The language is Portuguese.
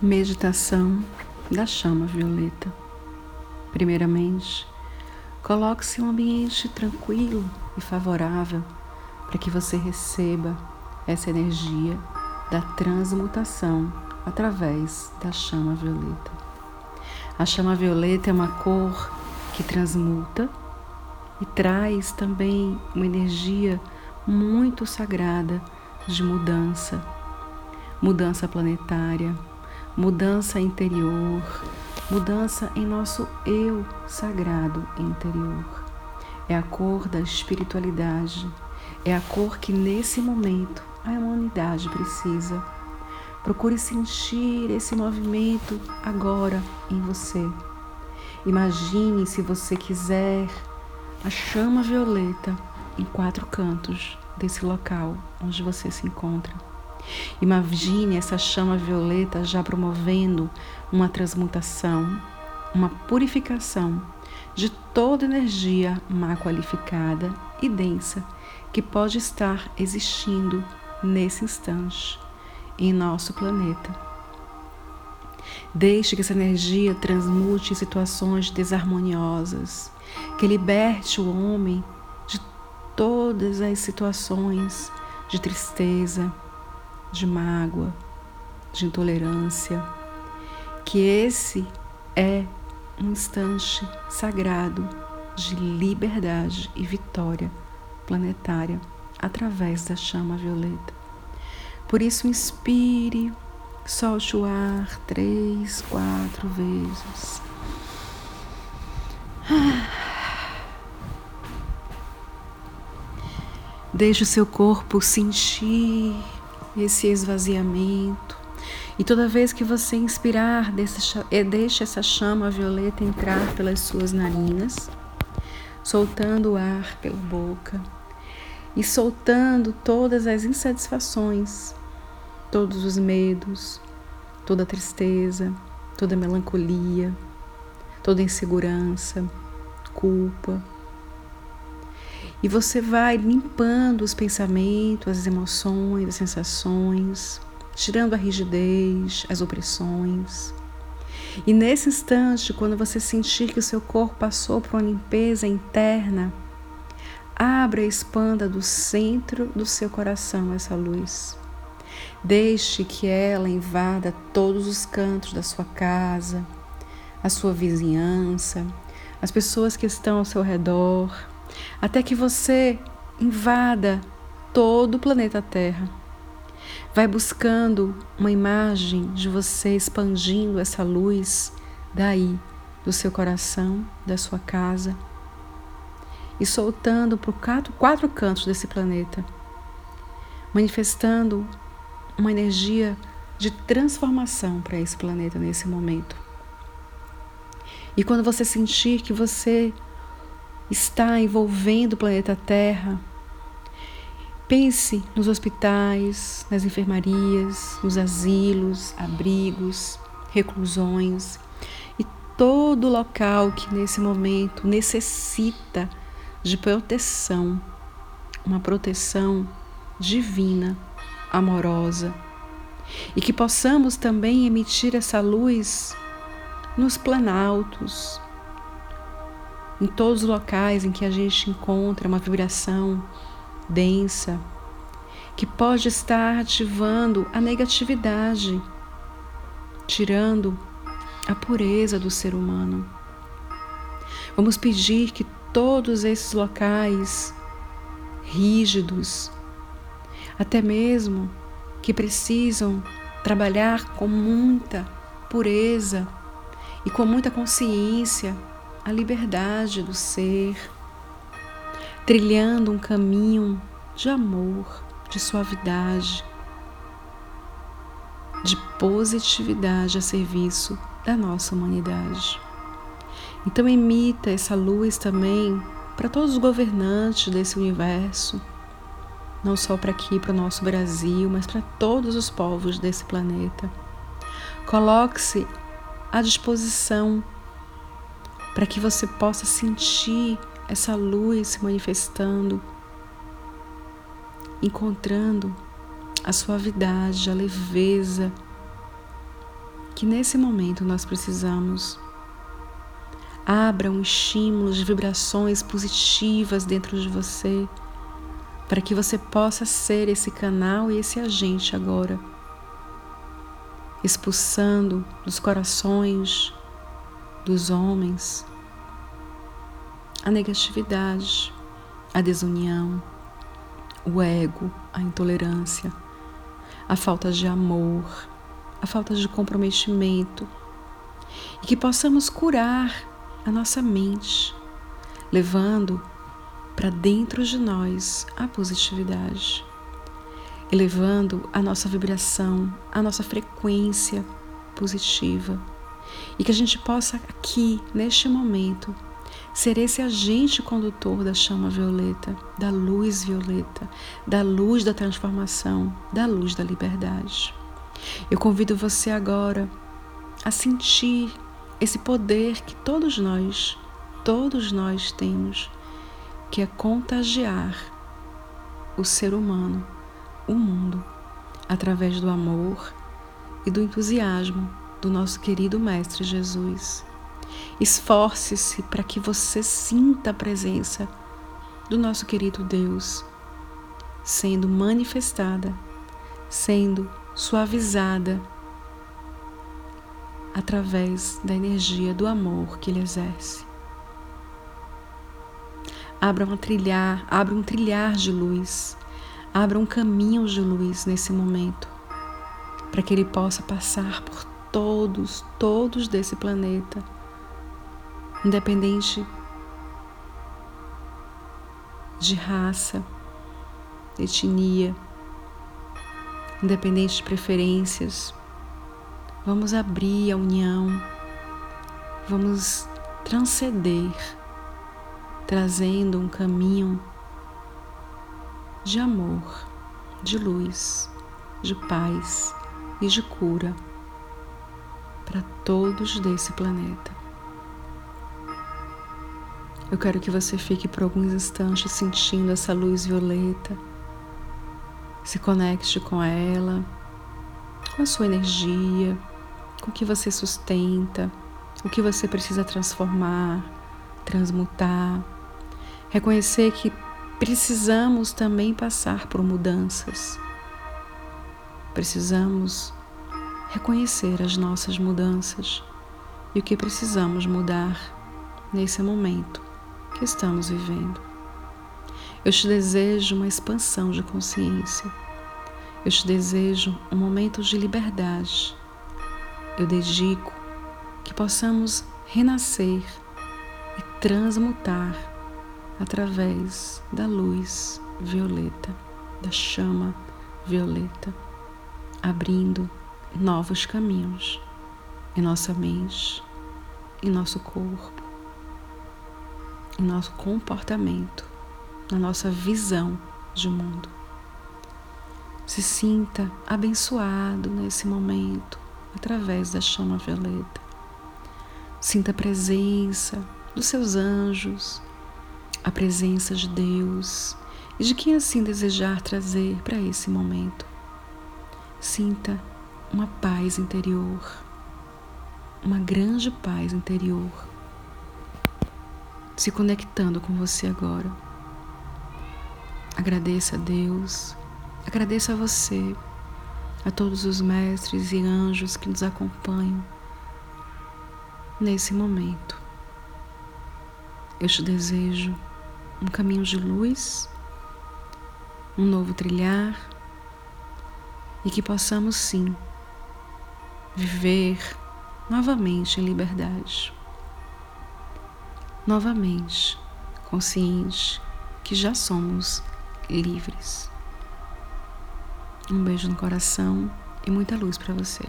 Meditação da chama violeta. Primeiramente, coloque-se em um ambiente tranquilo e favorável para que você receba essa energia da transmutação através da chama violeta. A chama violeta é uma cor que transmuta e traz também uma energia muito sagrada de mudança, mudança planetária mudança interior, mudança em nosso eu sagrado interior. É a cor da espiritualidade, é a cor que nesse momento a humanidade precisa. Procure sentir esse movimento agora em você. Imagine, se você quiser, a chama violeta em quatro cantos desse local onde você se encontra. Imagine essa chama violeta já promovendo uma transmutação, uma purificação de toda energia má qualificada e densa que pode estar existindo nesse instante em nosso planeta. Deixe que essa energia transmute situações desarmoniosas, que liberte o homem de todas as situações de tristeza, de mágoa, de intolerância, que esse é um instante sagrado de liberdade e vitória planetária através da chama violeta. Por isso, inspire, solte o ar três, quatro vezes. Deixe o seu corpo sentir esse esvaziamento. E toda vez que você inspirar, eh, deixe essa chama violeta entrar pelas suas narinas, soltando o ar pela boca e soltando todas as insatisfações, todos os medos, toda a tristeza, toda a melancolia, toda a insegurança, culpa, e você vai limpando os pensamentos, as emoções, as sensações, tirando a rigidez, as opressões. E nesse instante, quando você sentir que o seu corpo passou por uma limpeza interna, abra e expanda do centro do seu coração essa luz. Deixe que ela invada todos os cantos da sua casa, a sua vizinhança, as pessoas que estão ao seu redor até que você invada todo o planeta Terra. Vai buscando uma imagem de você expandindo essa luz daí, do seu coração, da sua casa, e soltando por quatro, quatro cantos desse planeta, manifestando uma energia de transformação para esse planeta nesse momento. E quando você sentir que você está envolvendo o planeta Terra. Pense nos hospitais, nas enfermarias, nos asilos, abrigos, reclusões e todo local que nesse momento necessita de proteção, uma proteção divina, amorosa, e que possamos também emitir essa luz nos planaltos, em todos os locais em que a gente encontra uma vibração densa, que pode estar ativando a negatividade, tirando a pureza do ser humano. Vamos pedir que todos esses locais rígidos, até mesmo que precisam trabalhar com muita pureza e com muita consciência a liberdade do ser, trilhando um caminho de amor, de suavidade, de positividade a serviço da nossa humanidade. Então, emita essa luz também para todos os governantes desse universo, não só para aqui, para o nosso Brasil, mas para todos os povos desse planeta. Coloque-se à disposição para que você possa sentir essa luz se manifestando, encontrando a suavidade, a leveza que nesse momento nós precisamos. Abra um estímulo de vibrações positivas dentro de você, para que você possa ser esse canal e esse agente agora, expulsando dos corações dos homens a negatividade, a desunião, o ego, a intolerância, a falta de amor, a falta de comprometimento e que possamos curar a nossa mente, levando para dentro de nós a positividade, elevando a nossa vibração, a nossa frequência positiva e que a gente possa aqui, neste momento, ser esse agente condutor da chama violeta, da luz violeta, da luz da transformação, da luz da liberdade. Eu convido você agora a sentir esse poder que todos nós, todos nós temos, que é contagiar o ser humano, o mundo, através do amor e do entusiasmo do nosso querido Mestre Jesus. Esforce-se para que você sinta a presença do nosso querido Deus sendo manifestada, sendo suavizada através da energia do amor que ele exerce. Abra um trilhar, abra um trilhar de luz, abra um caminho de luz nesse momento, para que ele possa passar por todos, todos desse planeta, independente de raça, etnia, independente de preferências. Vamos abrir a união, vamos transcender, trazendo um caminho de amor, de luz, de paz e de cura para todos desse planeta. Eu quero que você fique por alguns instantes sentindo essa luz violeta se conecte com ela, com a sua energia, com o que você sustenta, o que você precisa transformar, transmutar. Reconhecer que precisamos também passar por mudanças. Precisamos reconhecer as nossas mudanças e o que precisamos mudar nesse momento que estamos vivendo. Eu te desejo uma expansão de consciência. Eu te desejo um momento de liberdade. Eu dedico que possamos renascer e transmutar através da luz violeta, da chama violeta, abrindo novos caminhos em nossa mente, em nosso corpo, em nosso comportamento na nossa visão de mundo. Se sinta abençoado nesse momento através da chama violeta. Sinta a presença dos seus anjos, a presença de Deus e de quem assim desejar trazer para esse momento. Sinta uma paz interior, uma grande paz interior, se conectando com você agora. Agradeça a Deus, agradeça a você, a todos os mestres e anjos que nos acompanham nesse momento. Eu te desejo um caminho de luz, um novo trilhar e que possamos sim viver novamente em liberdade. Novamente consciente que já somos livres. Um beijo no coração e muita luz para você.